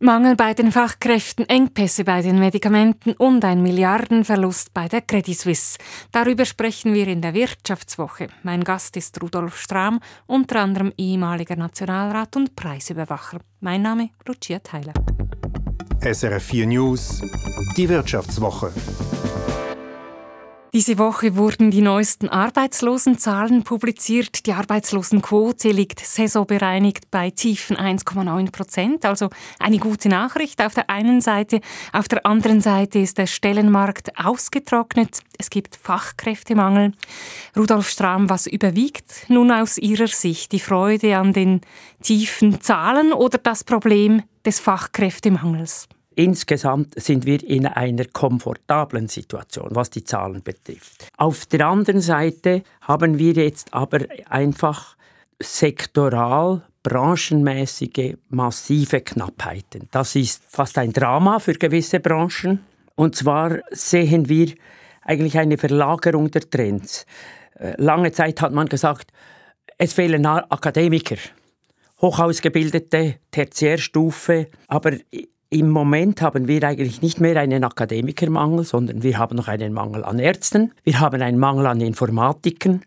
Mangel bei den Fachkräften, Engpässe bei den Medikamenten und ein Milliardenverlust bei der Credit Suisse. Darüber sprechen wir in der Wirtschaftswoche. Mein Gast ist Rudolf Strahm, unter anderem ehemaliger Nationalrat und Preisüberwacher. Mein Name Lucia Theiler. SRF 4 News, die Wirtschaftswoche. Diese Woche wurden die neuesten Arbeitslosenzahlen publiziert. Die Arbeitslosenquote liegt saisonbereinigt bei tiefen 1,9 Prozent. Also eine gute Nachricht auf der einen Seite. Auf der anderen Seite ist der Stellenmarkt ausgetrocknet. Es gibt Fachkräftemangel. Rudolf Strahm, was überwiegt nun aus Ihrer Sicht? Die Freude an den tiefen Zahlen oder das Problem des Fachkräftemangels? Insgesamt sind wir in einer komfortablen Situation, was die Zahlen betrifft. Auf der anderen Seite haben wir jetzt aber einfach sektoral branchenmäßige massive Knappheiten. Das ist fast ein Drama für gewisse Branchen. Und zwar sehen wir eigentlich eine Verlagerung der Trends. Äh, lange Zeit hat man gesagt, es fehlen Akademiker, hochausgebildete Tertiärstufe, aber im Moment haben wir eigentlich nicht mehr einen Akademikermangel, sondern wir haben noch einen Mangel an Ärzten, wir haben einen Mangel an Informatikern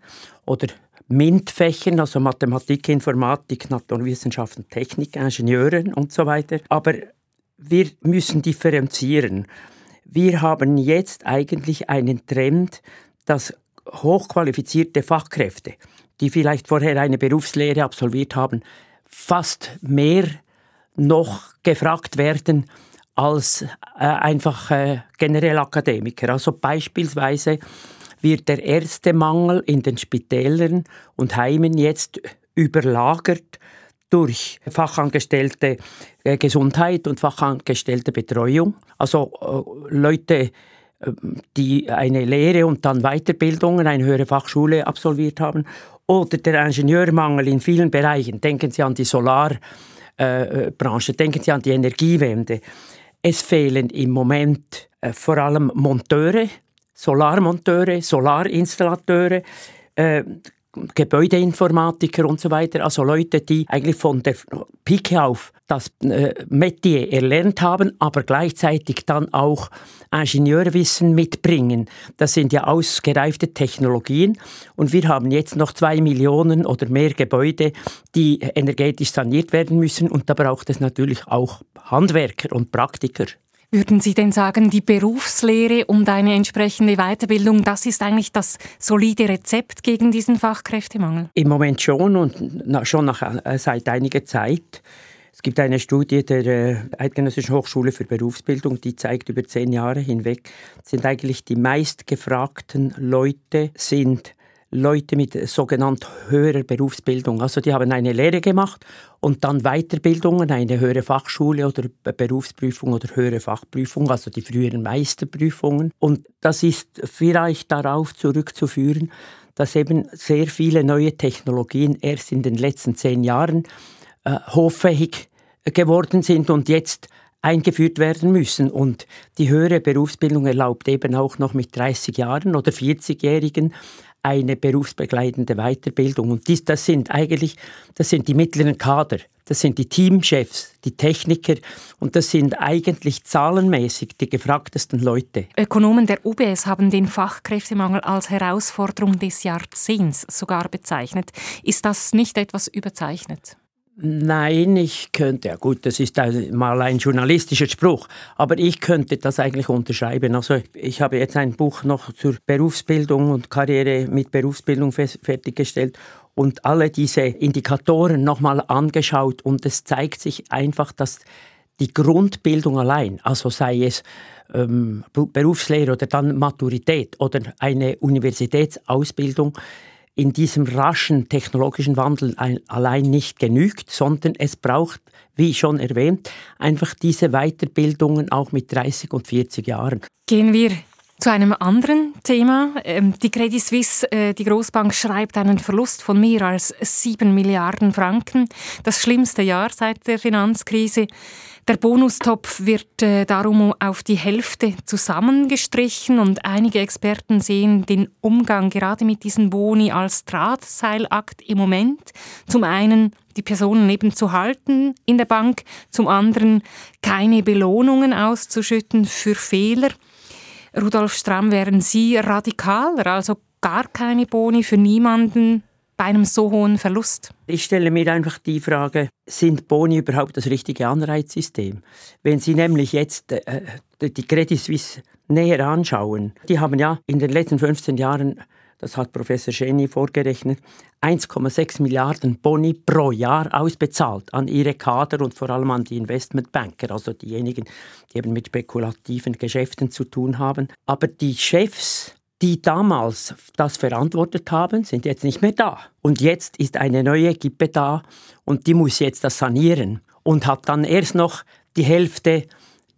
oder MINT-Fächern, also Mathematik, Informatik, Naturwissenschaften, Technik, Ingenieuren und so weiter. Aber wir müssen differenzieren. Wir haben jetzt eigentlich einen Trend, dass hochqualifizierte Fachkräfte, die vielleicht vorher eine Berufslehre absolviert haben, fast mehr noch gefragt werden als äh, einfach äh, generell Akademiker. Also beispielsweise wird der erste Mangel in den Spitälern und Heimen jetzt überlagert durch Fachangestellte äh, Gesundheit und Fachangestellte Betreuung. Also äh, Leute, äh, die eine Lehre und dann Weiterbildungen, eine höhere Fachschule absolviert haben. Oder der Ingenieurmangel in vielen Bereichen. Denken Sie an die Solar- äh, äh, Branche. Denken Sie an die Energiewende. Es fehlen im Moment äh, vor allem Monteure, Solarmonteure, Solarinstallateure, äh, Gebäudeinformatiker und so weiter, also Leute, die eigentlich von der Pike auf das äh, Metier erlernt haben, aber gleichzeitig dann auch Ingenieurwissen mitbringen. Das sind ja ausgereifte Technologien und wir haben jetzt noch zwei Millionen oder mehr Gebäude, die energetisch saniert werden müssen und da braucht es natürlich auch Handwerker und Praktiker. Würden Sie denn sagen, die Berufslehre und eine entsprechende Weiterbildung, das ist eigentlich das solide Rezept gegen diesen Fachkräftemangel? Im Moment schon und schon nach, äh, seit einiger Zeit. Es gibt eine Studie der äh, Eidgenössischen Hochschule für Berufsbildung, die zeigt, über zehn Jahre hinweg sind eigentlich die meistgefragten Leute sind Leute mit sogenannt höherer Berufsbildung. Also die haben eine Lehre gemacht und dann Weiterbildungen, eine höhere Fachschule oder Berufsprüfung oder höhere Fachprüfung, also die früheren Meisterprüfungen. Und das ist vielleicht darauf zurückzuführen, dass eben sehr viele neue Technologien erst in den letzten zehn Jahren äh, hoffähig geworden sind und jetzt eingeführt werden müssen. Und die höhere Berufsbildung erlaubt eben auch noch mit 30 Jahren oder 40-Jährigen eine berufsbegleitende Weiterbildung. Und dies, das sind eigentlich, das sind die mittleren Kader, das sind die Teamchefs, die Techniker und das sind eigentlich zahlenmäßig die gefragtesten Leute. Ökonomen der UBS haben den Fachkräftemangel als Herausforderung des Jahrzehnts sogar bezeichnet. Ist das nicht etwas überzeichnet? Nein, ich könnte, ja gut, das ist mal ein journalistischer Spruch, aber ich könnte das eigentlich unterschreiben. Also ich habe jetzt ein Buch noch zur Berufsbildung und Karriere mit Berufsbildung fertiggestellt und alle diese Indikatoren nochmal angeschaut und es zeigt sich einfach, dass die Grundbildung allein, also sei es ähm, Berufslehre oder dann Maturität oder eine Universitätsausbildung, in diesem raschen technologischen Wandel allein nicht genügt, sondern es braucht, wie schon erwähnt, einfach diese Weiterbildungen auch mit 30 und 40 Jahren. Gehen wir Zu einem anderen Thema. Ähm, die Credit Suisse, äh, die Großbank, schreibt einen Verlust von mehr als 7 Milliarden Franken. Das schlimmste Jahr seit der Finanzkrise. Der Bonustopf wird äh, darum auf die Hälfte zusammengestrichen und einige Experten sehen den Umgang gerade mit diesen Boni als Drahtseilakt im Moment. Zum einen die Personen eben zu halten in der Bank, zum anderen keine Belohnungen auszuschütten für Fehler. Rudolf Stramm, wären Sie radikaler, also gar keine Boni für niemanden bei einem so hohen Verlust? Ich stelle mir einfach die Frage, sind Boni überhaupt das richtige Anreizsystem? Wenn Sie nämlich jetzt äh, die Credit Suisse näher anschauen, die haben ja in den letzten 15 Jahren das hat Professor Scheni vorgerechnet, 1,6 Milliarden Boni pro Jahr ausbezahlt an ihre Kader und vor allem an die Investmentbanker, also diejenigen, die eben mit spekulativen Geschäften zu tun haben. Aber die Chefs die damals das verantwortet haben, sind jetzt nicht mehr da. Und jetzt ist eine neue Gippe da und die muss jetzt das sanieren und hat dann erst noch die Hälfte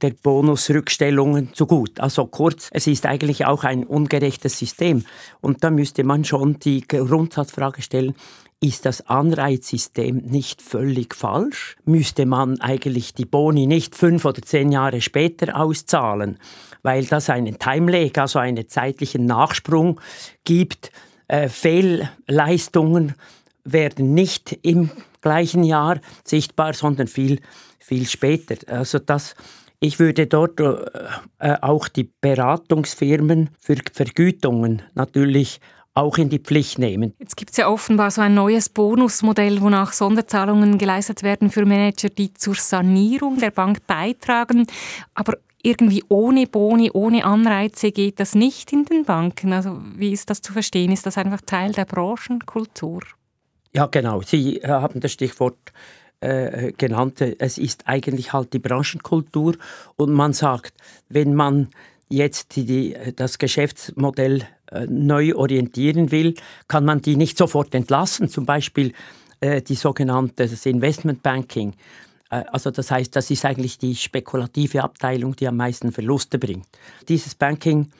der Bonusrückstellungen zu gut. Also kurz, es ist eigentlich auch ein ungerechtes System. Und da müsste man schon die Grundsatzfrage stellen, ist das Anreizsystem nicht völlig falsch? Müsste man eigentlich die Boni nicht fünf oder zehn Jahre später auszahlen, weil das einen Timelag, also einen zeitlichen Nachsprung gibt? Äh, Fehlleistungen werden nicht im gleichen Jahr sichtbar, sondern viel, viel später. Also das ich würde dort äh, äh, auch die Beratungsfirmen für Vergütungen natürlich auch in die Pflicht nehmen. Jetzt gibt es ja offenbar so ein neues Bonusmodell, wonach Sonderzahlungen geleistet werden für Manager, die zur Sanierung der Bank beitragen. Aber irgendwie ohne Boni, ohne Anreize geht das nicht in den Banken. Also wie ist das zu verstehen? Ist das einfach Teil der Branchenkultur? Ja, genau. Sie haben das Stichwort äh, genannte, es ist eigentlich halt die Branchenkultur und man sagt, wenn man jetzt die, das Geschäftsmodell äh, neu orientieren will, kann man die nicht sofort entlassen. Zum Beispiel äh, die sogenannte das Investmentbanking. Äh, also das heißt, das ist eigentlich die spekulative Abteilung, die am meisten Verluste bringt. Dieses Banking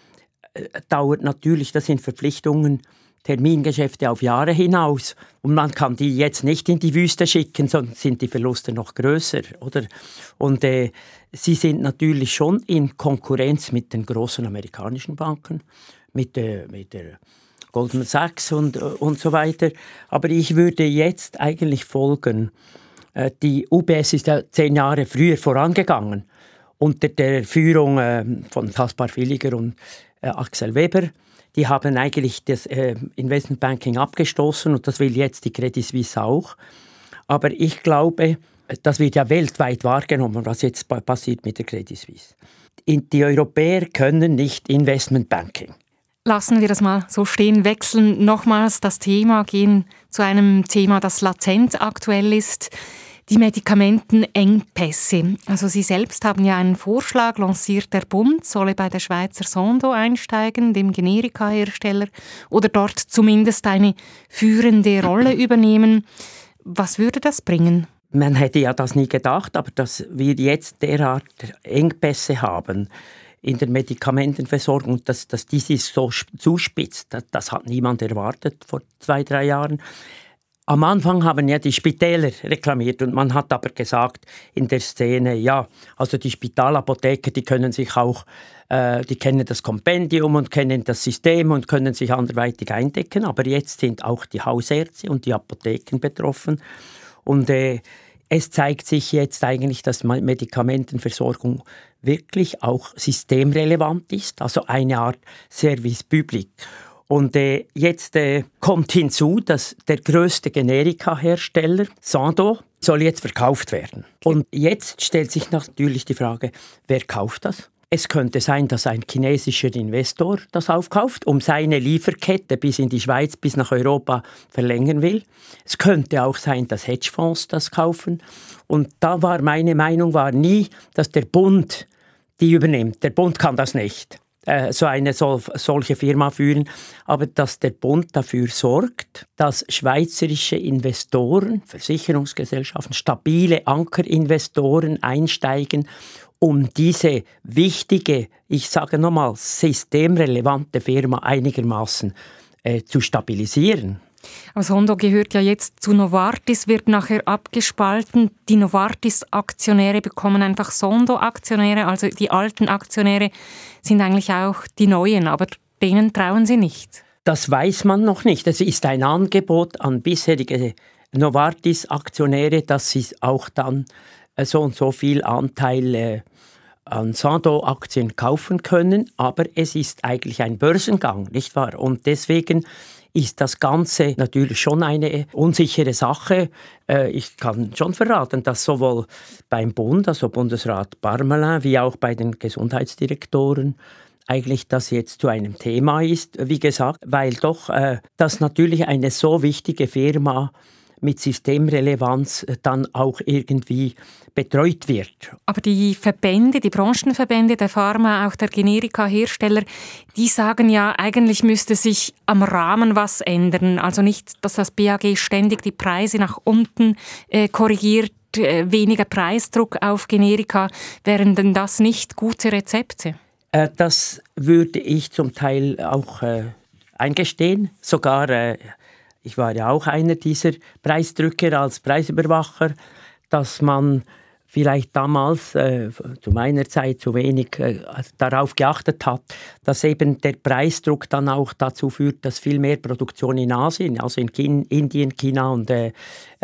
äh, dauert natürlich, das sind Verpflichtungen, Termingeschäfte auf Jahre hinaus und man kann die jetzt nicht in die Wüste schicken, sondern sind die Verluste noch größer, oder? Und äh, sie sind natürlich schon in Konkurrenz mit den großen amerikanischen Banken, mit, äh, mit der Goldman Sachs und, äh, und so weiter. Aber ich würde jetzt eigentlich folgen. Äh, die UBS ist ja zehn Jahre früher vorangegangen unter der Führung äh, von Kaspar Villiger und äh, Axel Weber die haben eigentlich das äh, Investmentbanking abgestoßen und das will jetzt die Credit Suisse auch. Aber ich glaube, das wird ja weltweit wahrgenommen, was jetzt passiert mit der Credit Suisse. Die Europäer können nicht Investmentbanking. Lassen wir das mal so stehen, wechseln nochmals das Thema, gehen zu einem Thema, das latent aktuell ist die Medikamentenengpässe. Also Sie selbst haben ja einen Vorschlag lanciert, der Bund solle bei der Schweizer Sondo einsteigen, dem Generikahersteller, oder dort zumindest eine führende Rolle übernehmen. Was würde das bringen? Man hätte ja das nie gedacht, aber dass wir jetzt derart Engpässe haben, in der Medikamentenversorgung, dass, dass dies so zuspitzt. Das, das, hat niemand erwartet vor zwei, drei Jahren. Am Anfang haben ja die Spitäler reklamiert und man hat aber gesagt in der Szene, ja, also die Spitalapotheker, die können sich auch, äh, die kennen das Kompendium und kennen das System und können sich anderweitig eindecken, aber jetzt sind auch die Hausärzte und die Apotheken betroffen und äh, es zeigt sich jetzt eigentlich, dass Medikamentenversorgung wirklich auch systemrelevant ist, also eine Art Service Public. Und äh, jetzt äh, kommt hinzu, dass der größte Generika-Hersteller, Sando, soll jetzt verkauft werden. Und jetzt stellt sich natürlich die Frage, wer kauft das? Es könnte sein, dass ein chinesischer Investor das aufkauft, um seine Lieferkette bis in die Schweiz, bis nach Europa verlängern will. Es könnte auch sein, dass Hedgefonds das kaufen. Und da war meine Meinung war nie, dass der Bund die übernimmt. Der Bund kann das nicht. Äh, so eine so, solche Firma führen, aber dass der Bund dafür sorgt, dass schweizerische Investoren, Versicherungsgesellschaften, stabile Ankerinvestoren einsteigen um diese wichtige, ich sage nochmal, systemrelevante Firma einigermaßen äh, zu stabilisieren. Aber Sondo gehört ja jetzt zu Novartis, wird nachher abgespalten. Die Novartis-Aktionäre bekommen einfach Sondo-Aktionäre, also die alten Aktionäre sind eigentlich auch die neuen, aber denen trauen sie nicht. Das weiß man noch nicht. Es ist ein Angebot an bisherige Novartis-Aktionäre, dass sie auch dann äh, so und so viel Anteil äh, an Sando-Aktien kaufen können, aber es ist eigentlich ein Börsengang, nicht wahr? Und deswegen ist das Ganze natürlich schon eine unsichere Sache. Äh, ich kann schon verraten, dass sowohl beim Bund, also Bundesrat Barmelin, wie auch bei den Gesundheitsdirektoren eigentlich das jetzt zu einem Thema ist, wie gesagt, weil doch äh, das natürlich eine so wichtige Firma mit Systemrelevanz äh, dann auch irgendwie betreut wird. Aber die Verbände, die Branchenverbände der Pharma, auch der Generika-Hersteller, die sagen ja, eigentlich müsste sich am Rahmen was ändern. Also nicht, dass das BAG ständig die Preise nach unten äh, korrigiert, äh, weniger Preisdruck auf Generika. Wären denn das nicht gute Rezepte? Äh, das würde ich zum Teil auch äh, eingestehen. Sogar, äh, ich war ja auch einer dieser Preisdrücker als Preisüberwacher, dass man vielleicht damals äh, zu meiner Zeit zu wenig äh, darauf geachtet hat, dass eben der Preisdruck dann auch dazu führt, dass viel mehr Produktion in Asien, also in Kin Indien, China und äh,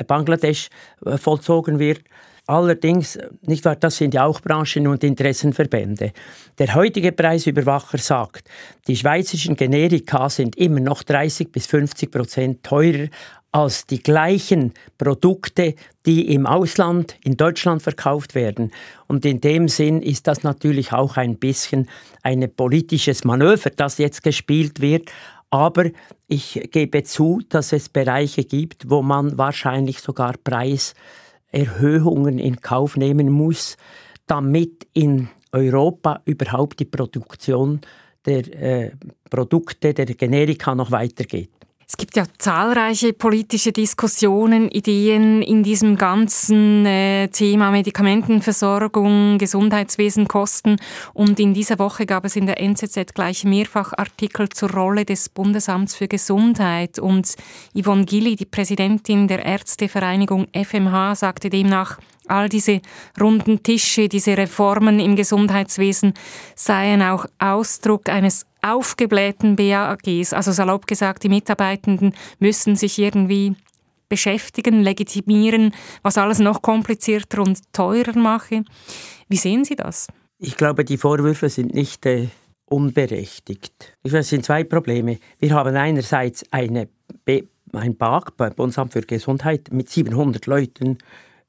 Bangladesch vollzogen wird. Allerdings, nicht wahr, das sind ja auch Branchen- und Interessenverbände. Der heutige Preisüberwacher sagt, die schweizerischen Generika sind immer noch 30 bis 50 Prozent teurer als die gleichen Produkte, die im Ausland, in Deutschland verkauft werden. Und in dem Sinn ist das natürlich auch ein bisschen ein politisches Manöver, das jetzt gespielt wird. Aber ich gebe zu, dass es Bereiche gibt, wo man wahrscheinlich sogar Preis Erhöhungen in Kauf nehmen muss, damit in Europa überhaupt die Produktion der äh, Produkte, der Generika noch weitergeht. Es gibt ja zahlreiche politische Diskussionen, Ideen in diesem ganzen äh, Thema Medikamentenversorgung, Gesundheitswesen, Kosten. Und in dieser Woche gab es in der NZZ gleich mehrfach Artikel zur Rolle des Bundesamts für Gesundheit. Und Yvonne Gilli, die Präsidentin der Ärztevereinigung FMH, sagte demnach, all diese runden Tische, diese Reformen im Gesundheitswesen seien auch Ausdruck eines aufgeblähten BAGs. Also salopp gesagt, die Mitarbeitenden müssen sich irgendwie beschäftigen, legitimieren, was alles noch komplizierter und teurer mache. Wie sehen Sie das? Ich glaube, die Vorwürfe sind nicht äh, unberechtigt. Es sind zwei Probleme. Wir haben einerseits eine ein BAG, Bundesamt für Gesundheit, mit 700 Leuten,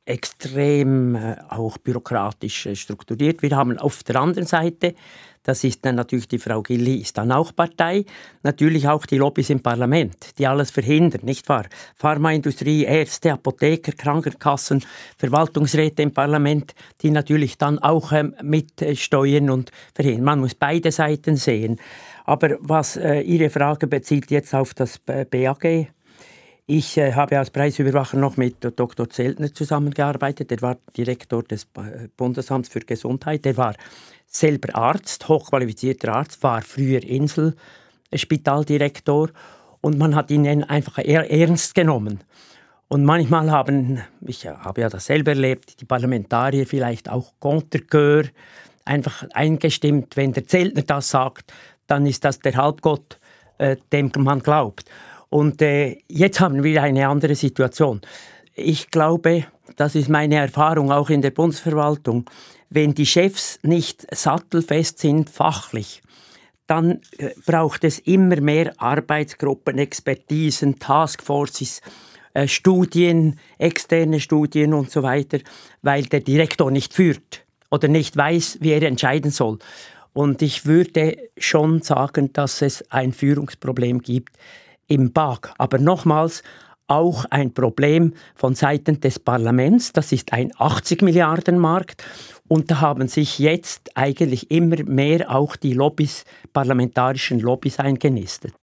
extrem äh, auch bürokratisch äh, strukturiert. Wir haben auf der anderen Seite, das ist dann natürlich die Frau Gilli, ist dann auch Partei, natürlich auch die Lobbys im Parlament, die alles verhindern, nicht wahr? Pharmaindustrie, Ärzte, Apotheker, Krankenkassen, Verwaltungsräte im Parlament, die natürlich dann auch ähm, mitsteuern und verhindern. Man muss beide Seiten sehen. Aber was äh, Ihre Frage bezieht jetzt auf das BAG, ich äh, habe als Preisüberwacher noch mit Dr. Zeltner zusammengearbeitet. Der war Direktor des Bundesamts für Gesundheit. Der war selber Arzt, hochqualifizierter Arzt, war früher Inselspitaldirektor und man hat ihn einfach ernst genommen. Und manchmal haben, ich habe ja das selber erlebt, die Parlamentarier vielleicht auch contre einfach eingestimmt. Wenn der Zeltner das sagt, dann ist das der Halbgott, äh, dem man glaubt. Und äh, jetzt haben wir eine andere Situation. Ich glaube, das ist meine Erfahrung auch in der Bundesverwaltung, wenn die Chefs nicht sattelfest sind fachlich, dann äh, braucht es immer mehr Arbeitsgruppen, Expertisen, Taskforces, äh, Studien, externe Studien und so weiter, weil der Direktor nicht führt oder nicht weiß, wie er entscheiden soll. Und ich würde schon sagen, dass es ein Führungsproblem gibt im BAG. Aber nochmals, auch ein Problem von Seiten des Parlaments. Das ist ein 80 Milliarden Markt. Und da haben sich jetzt eigentlich immer mehr auch die Lobbys, parlamentarischen Lobbys eingenistet.